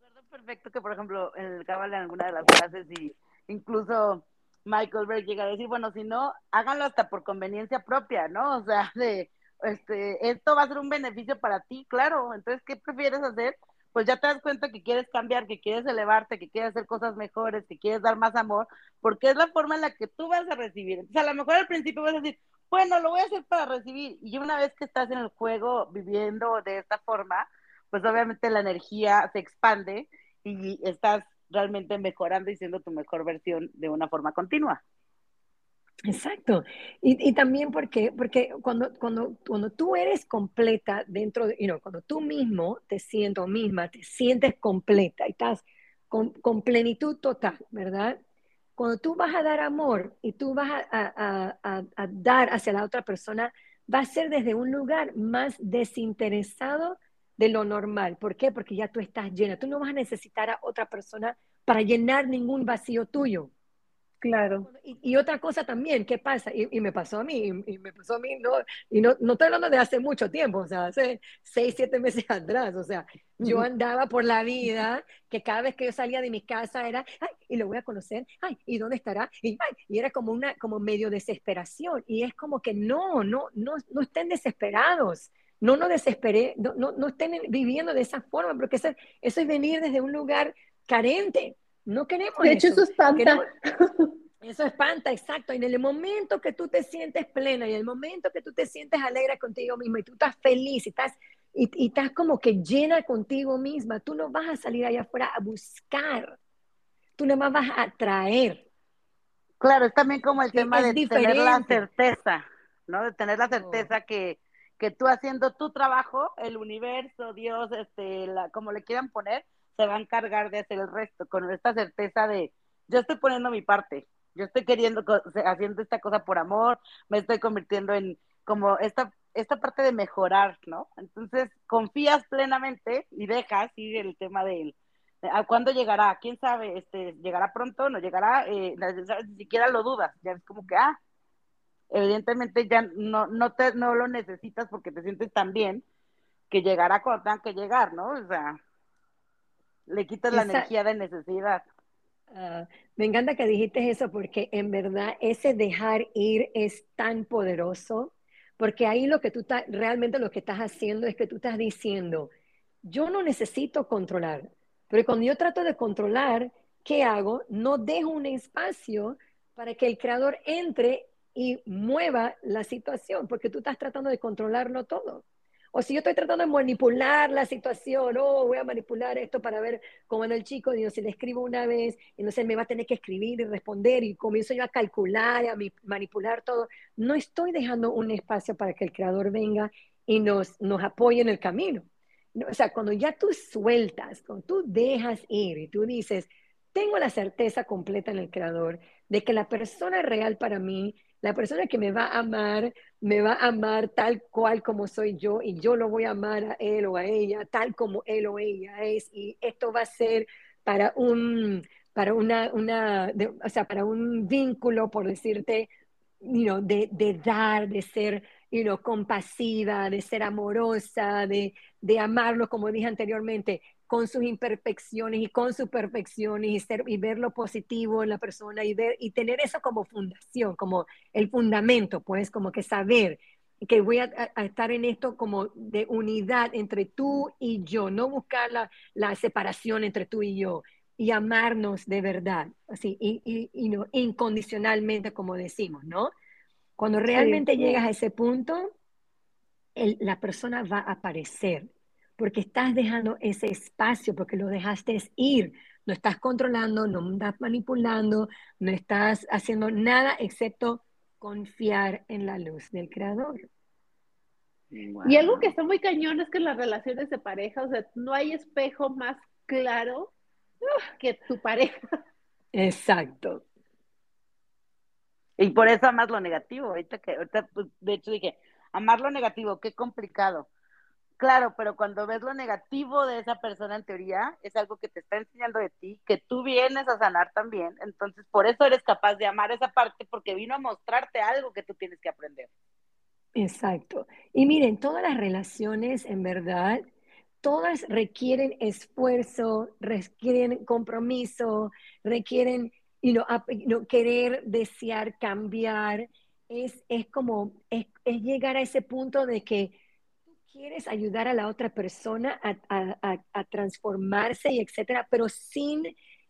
acuerdo perfecto que, por ejemplo, en el cabal en alguna de las clases y incluso Michael Berg llega a decir, bueno, si no, háganlo hasta por conveniencia propia, ¿no? O sea, de, este, esto va a ser un beneficio para ti, claro. Entonces, ¿qué prefieres hacer? Pues ya te das cuenta que quieres cambiar, que quieres elevarte, que quieres hacer cosas mejores, que quieres dar más amor, porque es la forma en la que tú vas a recibir. Entonces, a lo mejor al principio vas a decir, bueno, lo voy a hacer para recibir. Y una vez que estás en el juego viviendo de esta forma, pues obviamente la energía se expande y estás realmente mejorando y siendo tu mejor versión de una forma continua. Exacto. Y, y, también porque, porque cuando, cuando, cuando tú eres completa dentro de, you know, cuando tú mismo te sientes misma, te sientes completa y estás con, plenitud total, ¿verdad? Cuando tú vas a dar amor y tú vas a, a, a, a dar hacia la otra persona, va a ser desde un lugar más desinteresado de lo normal. ¿Por qué? Porque ya tú estás llena. Tú no vas a necesitar a otra persona para llenar ningún vacío tuyo. Claro. Y, otra cosa también, ¿qué pasa? Y, me pasó a mí, y, me pasó a mí, no, y no, no estoy hablando de hace mucho tiempo, o sea, hace seis, siete meses atrás, o sea, yo andaba por la vida que cada vez que yo salía de mi casa era, ay, y lo voy a conocer, ay, ¿y dónde estará? Y, ay, y era como una, como medio desesperación, y es como que no, no, no, no estén desesperados, no nos desesperé, no, no, no estén viviendo de esa forma, porque eso, eso es venir desde un lugar carente, no queremos De hecho, eso, espanta. eso espanta, exacto. Y en el momento que tú te sientes plena y en el momento que tú te sientes alegre contigo misma y tú estás feliz y estás, y, estás como que llena contigo misma, tú no vas a salir allá afuera a buscar. Tú nada más vas a atraer. Claro, es también como el tema de tener la certeza, ¿no? De tener la certeza que, que tú haciendo tu trabajo, el universo, Dios, este, la, como le quieran poner, se va a encargar de hacer el resto, con esta certeza de, yo estoy poniendo mi parte, yo estoy queriendo, haciendo esta cosa por amor, me estoy convirtiendo en como esta, esta parte de mejorar, ¿no? Entonces, confías plenamente y dejas ir el tema de ¿A cuándo llegará? ¿Quién sabe? Este, ¿Llegará pronto? ¿No llegará? Eh, ni siquiera lo dudas. Ya es como que, ah, evidentemente ya no, no, te, no lo necesitas porque te sientes tan bien que llegará cuando tenga que llegar, ¿no? O sea, le quitas la energía de necesidad. Ah, me encanta que dijiste eso porque en verdad ese dejar ir es tan poderoso, porque ahí lo que tú estás, realmente lo que estás haciendo es que tú estás diciendo, yo no necesito controlar, pero cuando yo trato de controlar, ¿qué hago? No dejo un espacio para que el creador entre y mueva la situación, porque tú estás tratando de controlarlo todo. O si yo estoy tratando de manipular la situación, oh, voy a manipular esto para ver cómo anda el chico, digo, si le escribo una vez, entonces me va a tener que escribir y responder y comienzo yo a calcular y a manipular todo. No estoy dejando un espacio para que el creador venga y nos, nos apoye en el camino. o sea, cuando ya tú sueltas, cuando tú dejas ir y tú dices, tengo la certeza completa en el creador de que la persona real para mí la persona que me va a amar, me va a amar tal cual como soy yo y yo lo voy a amar a él o a ella tal como él o ella es y esto va a ser para un, para una, una o sea, para un vínculo, por decirte, you de, de, dar, de ser you compasiva, de ser amorosa, de, de amarlo, como dije anteriormente, con sus imperfecciones y con sus perfecciones y, ser, y ver lo positivo en la persona y, ver, y tener eso como fundación, como el fundamento, pues como que saber que voy a, estar en esto como de unidad entre tú y yo, no buscar la, la separación entre tú y yo y amarnos de verdad, así, y, y, y no, incondicionalmente, como decimos, ¿no? Cuando realmente llegas a ese punto, la persona va a aparecer porque estás dejando ese espacio, porque lo dejaste ir. No estás controlando, no estás manipulando, no estás haciendo nada excepto confiar en la luz del creador. Y algo que está muy cañón es que en las relaciones de pareja, o sea, no hay espejo más claro que tu pareja. Exacto. Y por eso amas lo negativo. Ahorita que, ahorita, pues, de hecho dije, amar lo negativo, qué complicado. Claro, pero cuando ves lo negativo de esa persona en teoría, es algo que te está enseñando de ti, que tú vienes a sanar también. Entonces, por eso eres capaz de amar esa parte, porque vino a mostrarte algo que tú tienes que aprender. Exacto. Y miren, todas las relaciones, en verdad, todas requieren esfuerzo, requieren compromiso, requieren you know, querer, desear, cambiar. Es, es como, es llegar a ese punto de que quieres ayudar a la otra persona a, transformarse y etcétera, pero sin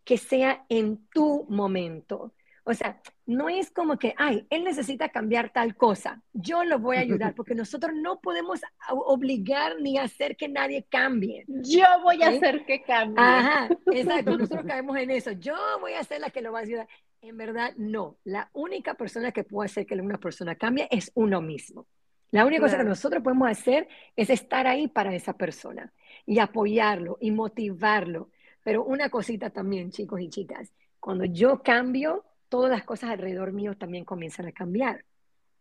que sea en tu momento. O sea, no es como que, ay, él necesita cambiar tal cosa, yo lo voy a ayudar, porque nosotros no podemos obligar ni hacer que nadie cambie. Yo voy a hacer que cambie. Ajá, exacto, nosotros caemos en eso, yo voy a ser la que lo va a ayudar. En verdad, no, la única persona que puede hacer que una persona cambie es uno mismo. La única cosa que nosotros podemos hacer es estar ahí para esa persona y apoyarlo y motivarlo. Pero una cosita también, chicos y chicas, cuando yo cambio, todas las cosas alrededor mío también comienzan a cambiar.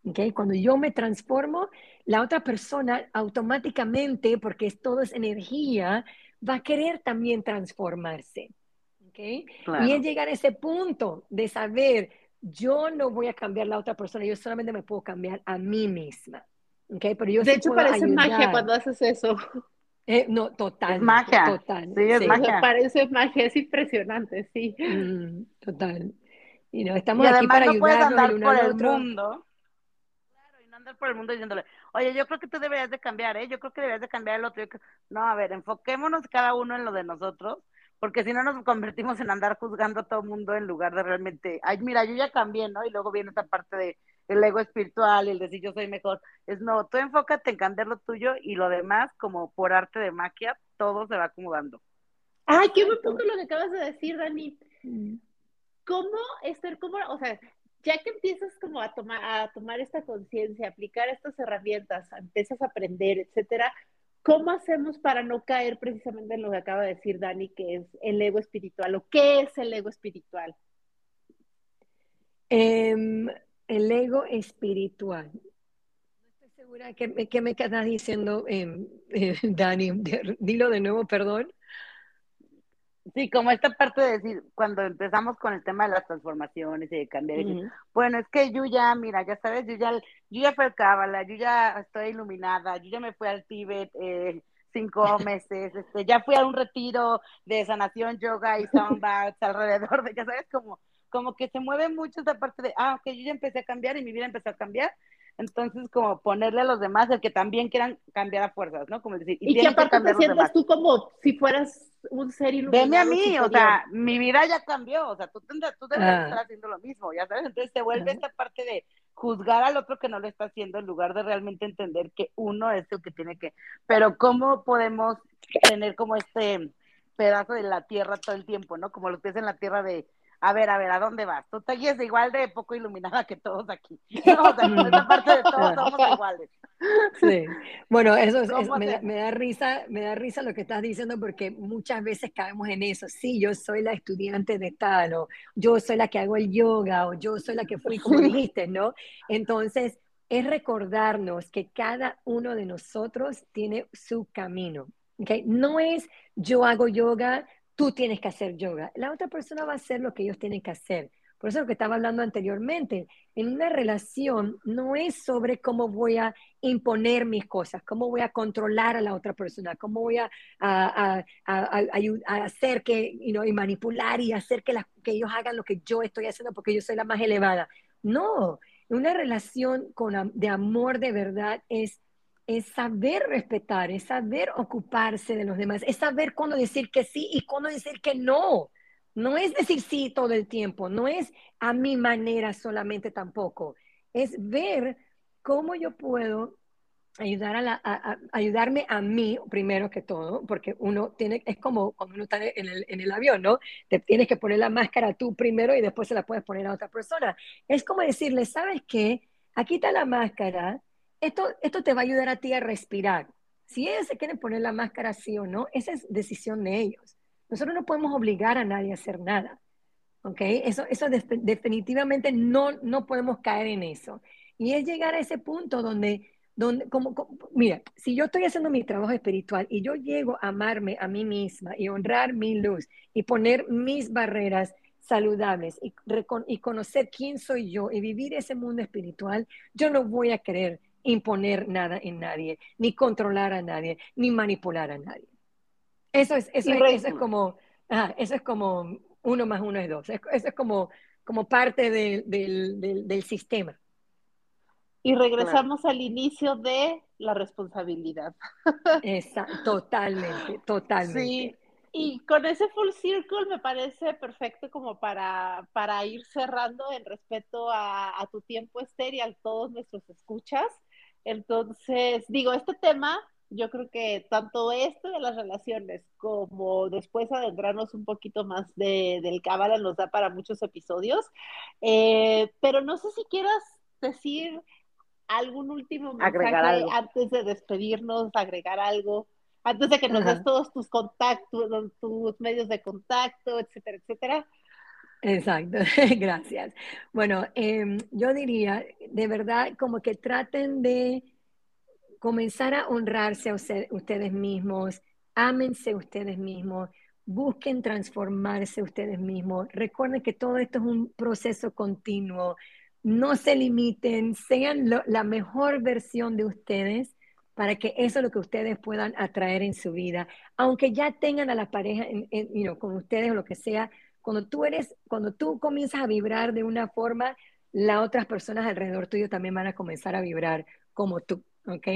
¿Okay? Cuando yo me transformo, la otra persona automáticamente, porque todo es energía, va a querer también transformarse. ¿Okay? Y es llegar a ese punto de saber, yo no voy a cambiar a la otra persona, yo solamente me puedo cambiar a mí misma de hecho, parece magia cuando haces eso. Eh, no, total. Es magia. Total. Sí, es magia. Parece magia, es impresionante, sí. Mm, total. Y no, estamos aquí para no puedes andar por el mundo. Claro, y no andar por el mundo diciéndole, oye, yo creo que tú deberías de cambiar, ¿eh? Yo creo que deberías de cambiar el otro. No, a ver, enfoquémonos cada uno en lo de nosotros, porque si no nos convertimos en andar juzgando a todo el mundo en lugar de realmente, ay, mira, yo ya cambié, ¿no? Y luego viene esta parte de, el ego espiritual, el decir yo soy mejor. Es no, tú enfócate en cambiar lo tuyo y lo demás, como por arte de magia, todo se va acomodando. Ay, qué buen punto lo que acabas de decir, Dani. Mm. ¿Cómo ser como, o sea, ya que empiezas como a tomar, a tomar esta conciencia, aplicar estas herramientas, empiezas a aprender, etcétera, ¿cómo hacemos para no caer precisamente en lo que acaba de decir Dani, que es el ego espiritual, o qué es el ego espiritual? Eh, el ego espiritual. No estoy segura que, que me estás diciendo, em, eh, Dani. Dilo de nuevo, perdón. Sí, como esta parte de decir, cuando empezamos con el tema de las transformaciones y de cambiar, bueno, es que yo ya, mira, ya sabes, yo ya, yo ya fui al Cábala, yo ya estoy iluminada, yo ya me fui al Tíbet eh, cinco meses, este, ya fui a un retiro de sanación, yoga y sound alrededor de, ya sabes, como como que se mueve mucho esa parte de, ah, ok, yo ya empecé a cambiar y mi vida empezó a cambiar. Entonces, como ponerle a los demás el que también quieran cambiar a fuerzas, ¿no? Como decir, y, que aparte te sientas tú como si fueras un ser iluminado. Veme a mí, o sea, mi vida ya cambió, o sea, tú, tú debes ah. estar haciendo lo mismo, ya sabes. Entonces se vuelve esta parte de juzgar al otro que no lo está haciendo en lugar de realmente entender que uno es el que tiene que. Pero, ¿cómo podemos tener como este pedazo de la tierra todo el tiempo, ¿no? Como los pies en la tierra de a ver, a ver, ¿a dónde vas? Tú te guías igual de poco iluminada que todos aquí. No, o sea, esa parte de todos somos iguales. Sí. Bueno, eso, me, da, risa, me da risa lo que estás diciendo porque muchas veces caemos en eso. Sí, yo soy la estudiante de tal, o yo soy la que hago el yoga, o yo soy la que fui, como dijiste, ¿no? Entonces, es recordarnos que cada uno de nosotros tiene su camino. ¿okay? No es yo hago yoga, tú tienes que hacer yoga. La otra persona va a hacer lo que ellos tienen que hacer. Por eso lo que estaba hablando anteriormente, en una relación no es sobre cómo voy a imponer mis cosas, cómo voy a controlar a la otra persona, cómo voy a, hacer que, y manipular y hacer que, que ellos hagan lo que yo estoy haciendo porque yo soy la más elevada. No, una relación con, de amor de verdad es es saber respetar, es saber ocuparse de los demás, es saber cuándo decir que sí y cuándo decir que no. No es decir sí todo el tiempo, no es a mi manera solamente tampoco. Es ver cómo yo puedo ayudar a, ayudarme a mí primero que todo, porque uno tiene, es como cuando uno está en el, en el, avión, ¿no? Te tienes que poner la máscara tú primero y después se la puedes poner a otra persona. Es como decirle, ¿sabes qué? Aquí está la máscara, esto, esto te va a ayudar a ti a respirar. Si ellos se quieren poner la máscara sí o no, esa es decisión de ellos. Nosotros no podemos obligar a nadie a hacer nada. ¿Ok? Eso, eso definitivamente no, no podemos caer en eso. Y es llegar a ese punto donde, donde como, mira, si yo estoy haciendo mi trabajo espiritual y yo llego a amarme a mí misma y honrar mi luz y poner mis barreras saludables y, y conocer quién soy yo y vivir ese mundo espiritual, yo no voy a querer imponer nada en nadie, ni controlar a nadie, ni manipular a nadie. Eso es, eso es, eso es como, eso es como uno más uno es dos. Eso es como, como parte del, sistema. Y regresamos al inicio de la responsabilidad. Exacto, totalmente, totalmente. Sí, y con ese full circle me parece perfecto como para, para ir cerrando en respeto a, a tu tiempo, Esther, y a todos nuestros escuchas. Entonces, digo, este tema, yo creo que tanto esto de las relaciones como después adentrarnos un poquito más de, del cábala nos da para muchos episodios. Eh, pero no sé si quieras decir algún último mensaje antes de despedirnos, agregar algo, antes de que nos des todos tus contactos, tus medios de contacto, etcétera, etcétera. Exacto, gracias. Bueno, em, yo diría, de verdad, como que traten de comenzar a honrarse a ustedes mismos, ámense ustedes mismos, busquen transformarse ustedes mismos. Recuerden que todo esto es un proceso continuo. No se limiten, sean la mejor versión de ustedes para que eso es lo que ustedes puedan atraer en su vida. Aunque ya tengan a la pareja con ustedes o lo que sea, cuando tú eres, cuando tú comienzas a vibrar de una forma, las otras personas alrededor tuyo también van a comenzar a vibrar como tú, ¿ok?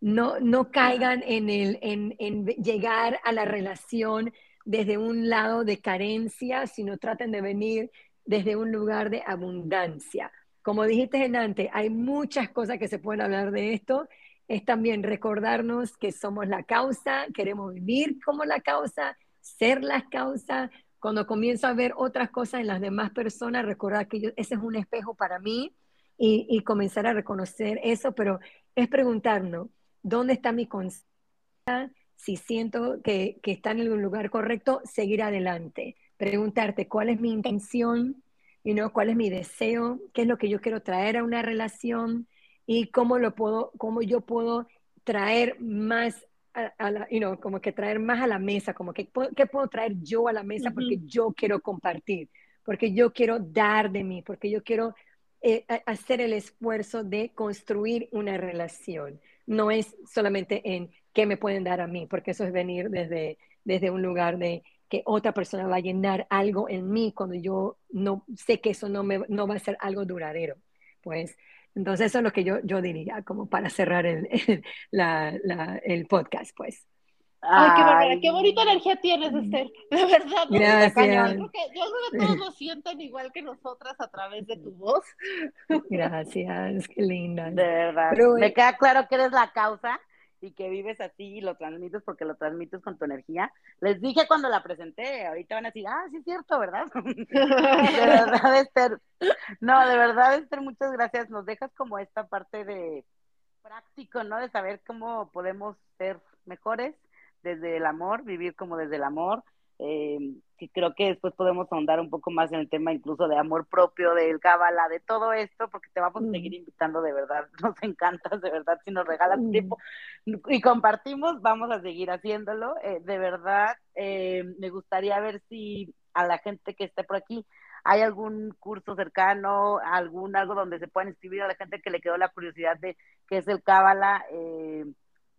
No, no caigan en, el, en, en llegar a la relación desde un lado de carencia, sino traten de venir desde un lugar de abundancia. Como dijiste en antes, hay muchas cosas que se pueden hablar de esto. Es también recordarnos que somos la causa, queremos vivir como la causa, ser la causa, cuando comienzo a ver otras cosas en las demás personas, recordar que ese es un espejo para mí y, comenzar a reconocer eso, pero es preguntarnos, ¿dónde está mi conciencia? Si siento que, que está en el lugar correcto, seguir adelante. Preguntarte cuál es mi intención, you know, cuál es mi deseo, qué es lo que yo quiero traer a una relación y cómo lo puedo, cómo yo puedo traer más como que traer más a la mesa, como que qué puedo traer yo a la mesa porque yo quiero compartir, porque yo quiero dar de mí, porque yo quiero eh, hacer el esfuerzo de construir una relación. No es solamente en qué me pueden dar a mí, porque eso es venir desde, desde un lugar de que otra persona va a llenar algo en mí cuando yo no sé que eso no, me, no va a ser algo duradero. Pues entonces, eso es lo que yo, yo diría, como para cerrar el, el, podcast, pues. Ay, qué, qué bonita energía tienes, Esther. De verdad. Gracias. Yo creo, que, yo creo que todos lo sienten igual que nosotras a través de tu voz. Gracias, qué linda. De verdad. Me queda claro que eres la causa y que vives así y lo transmites porque lo transmites con tu energía. Les dije cuando la presenté, ahorita van a decir, ah, sí es cierto, ¿verdad? de verdad, Esther. No, de verdad, Esther, muchas gracias. Nos dejas como esta parte de práctico, ¿no? De saber cómo podemos ser mejores desde el amor, vivir como desde el amor, eh, creo que después podemos ahondar un poco más en el tema incluso de amor propio, del cábala, de todo esto, porque te vamos a seguir invitando de verdad, nos encantas de verdad, si nos regalas tiempo y compartimos, vamos a seguir haciéndolo, eh, de verdad, eh, me gustaría ver si a la gente que esté por aquí hay algún curso cercano, algún algo donde se puedan inscribir a la gente que le quedó la curiosidad de qué es el cábala, eh,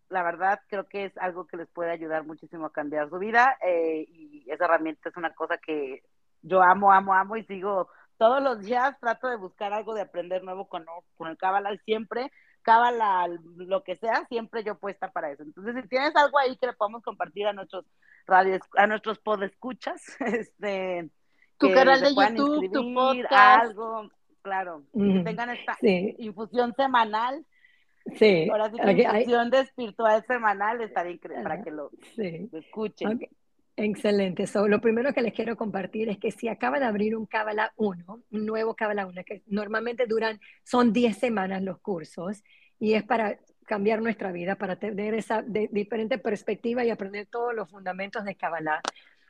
la verdad creo que es algo que les puede ayudar muchísimo a cambiar su vida eh, y esa herramienta es una cosa que yo amo, amo, amo y sigo todos los días, trato de buscar algo de aprender nuevo con, con el Cábala siempre, Cábala, lo que sea, siempre yo puesta para eso. Entonces, si tienes algo ahí que le podamos compartir a nuestros radios, a nuestros podescuchas, este, tu canal de YouTube, tu podcast, algo, claro, que tengan esta infusión semanal Sí. Ahora sí que de espiritual semanal estaría increíble para que lo, escuchen. Excelente. So, lo primero que les quiero compartir es que si acaba de abrir un Kabbalah 1, un nuevo Kabbalah 1, que normalmente duran, son 10 semanas los cursos, y es para cambiar nuestra vida, para tener esa diferente perspectiva y aprender todos los fundamentos de Kabbalah.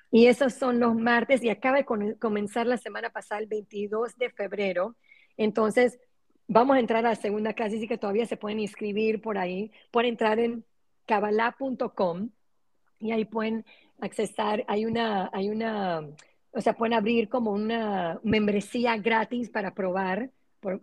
Y esos son los martes, y acaba de comenzar la semana pasada, el 22 de febrero. Entonces, vamos a entrar a la segunda clase, así que todavía se pueden inscribir por ahí. Pueden entrar en kabbalah.com y ahí pueden accesar, hay una, hay una, o sea, pueden abrir como una membresía gratis para probar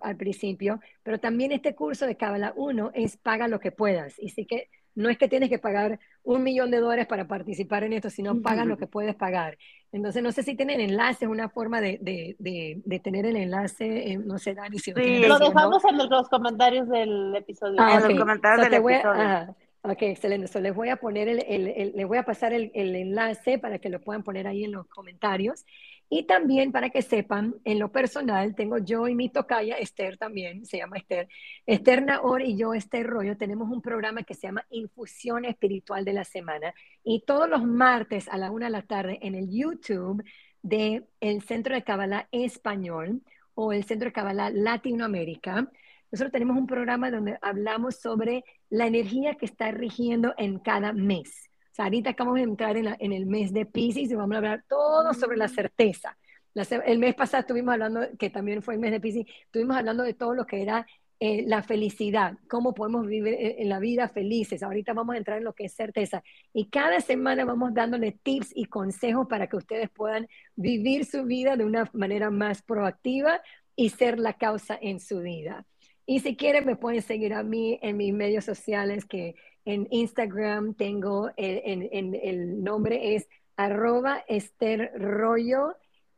al principio, pero también este curso de Kabbalah 1 es paga lo que puedas. Y sí que no es que tienes que pagar un millón de dólares para participar en esto, sino paga lo que puedes pagar. Entonces, no sé si tienen enlaces, una forma de, de, de, tener el enlace, eh, no sé, Dani, si lo, dejamos en los comentarios del episodio. Ah, en los comentarios del episodio. Ok, excelente. So, les voy a poner el, el, les voy a pasar el, el, enlace para que lo puedan poner ahí en los comentarios. Y también para que sepan, en lo personal, tengo yo y mi tocaya, Esther también, se llama Esther. Esther Naor y yo, Esther Rollo, tenemos un programa que se llama Infusión Espiritual de la Semana. Y todos los martes a la una de la tarde en el YouTube del el Centro de Kabbalah Español o el Centro de Kabbalah Latinoamérica, nosotros tenemos un programa donde hablamos sobre la energía que está rigiendo en cada mes. Ahorita acabamos de entrar en, el mes de Pisces y vamos a hablar todo sobre la mm. certeza. el mes pasado estuvimos hablando, que también fue el mes de Pisces, estuvimos hablando de todo lo que era eh, la felicidad, cómo podemos vivir eh, en la vida felices. Ahorita vamos a entrar en lo que es certeza. Y cada semana vamos dándole tips y consejos para que ustedes puedan vivir su vida de una manera más proactiva y ser la causa en su vida. Y si quieren, me pueden seguir a mí en mis medios sociales, que en Instagram tengo, el, el nombre es arroba Esther Rollo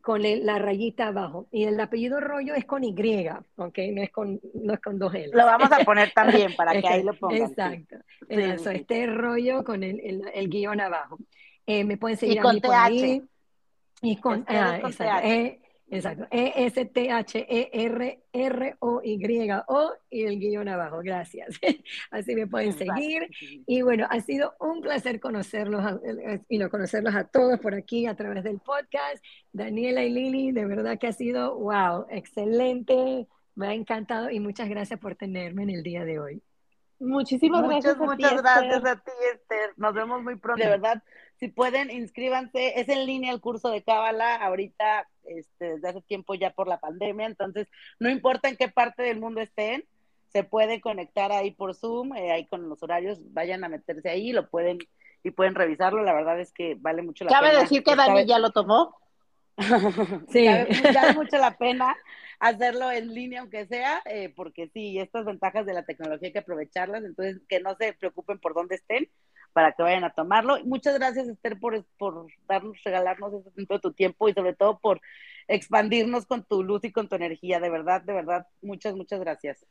con la rayita abajo. Y el apellido Rollo es con Y, ¿ok? No es con, no es con dos L. Lo vamos a poner también para que ahí lo pongan. Exacto. Eso, Esther Rollo con el, el, guion abajo. Eh, me pueden seguir a mí por ahí. Y con, ah, Exacto. E-S-T-H-E-R-R-O-Y-O y el guion abajo. Gracias. Así me pueden seguir. Y bueno, ha sido un placer conocerlos y no conocerlos a todos por aquí a través del podcast. Daniela y Lili, de verdad que ha sido, wow, excelente. Me ha encantado y muchas gracias por tenerme en el día de hoy. Muchísimas gracias. Muchas gracias a ti, Esther. Nos vemos muy pronto. De verdad, si pueden, inscríbanse. Es en línea el curso de Cábala, ahorita, este, desde hace tiempo ya por la pandemia, entonces no importa en qué parte del mundo estén, se puede conectar ahí por Zoom, eh, ahí con los horarios, vayan a meterse ahí, lo pueden y pueden revisarlo. La verdad es que vale mucho la pena. ¿Cabe decir que Dani ya lo tomó? sí. Vale mucho la pena hacerlo en línea, aunque sea, eh, porque sí, estas ventajas de la tecnología hay que aprovecharlas, entonces que no se preocupen por dónde estén, para que vayan a tomarlo. Muchas gracias, Esther, por, por darnos, regalarnos ese tiempo de tu tiempo y sobre todo por expandirnos con tu luz y con tu energía. De verdad, de verdad, muchas, muchas gracias.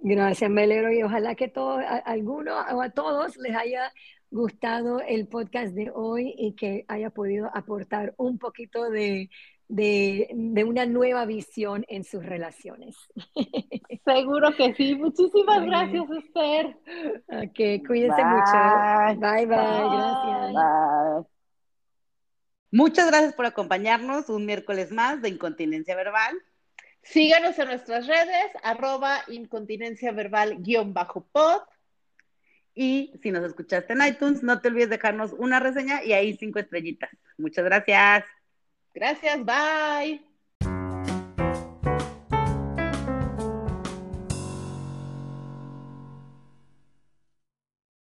Gracias, Melero, y ojalá que todo, a, alguno o a todos les haya gustado el podcast de hoy y que haya podido aportar un poquito de, de, de, una nueva visión en sus relaciones. Seguro que sí. Muchísimas gracias, Esther. Ok, cuídense mucho. Bye, bye, gracias. Muchas gracias por acompañarnos un miércoles más de Incontinencia Verbal. Síganos en nuestras redes, arroba incontinencia verbal guion bajo pod. Y si nos escuchaste en iTunes, no te olvides dejarnos una reseña y ahí cinco estrellitas. Muchas gracias. Gracias, bye.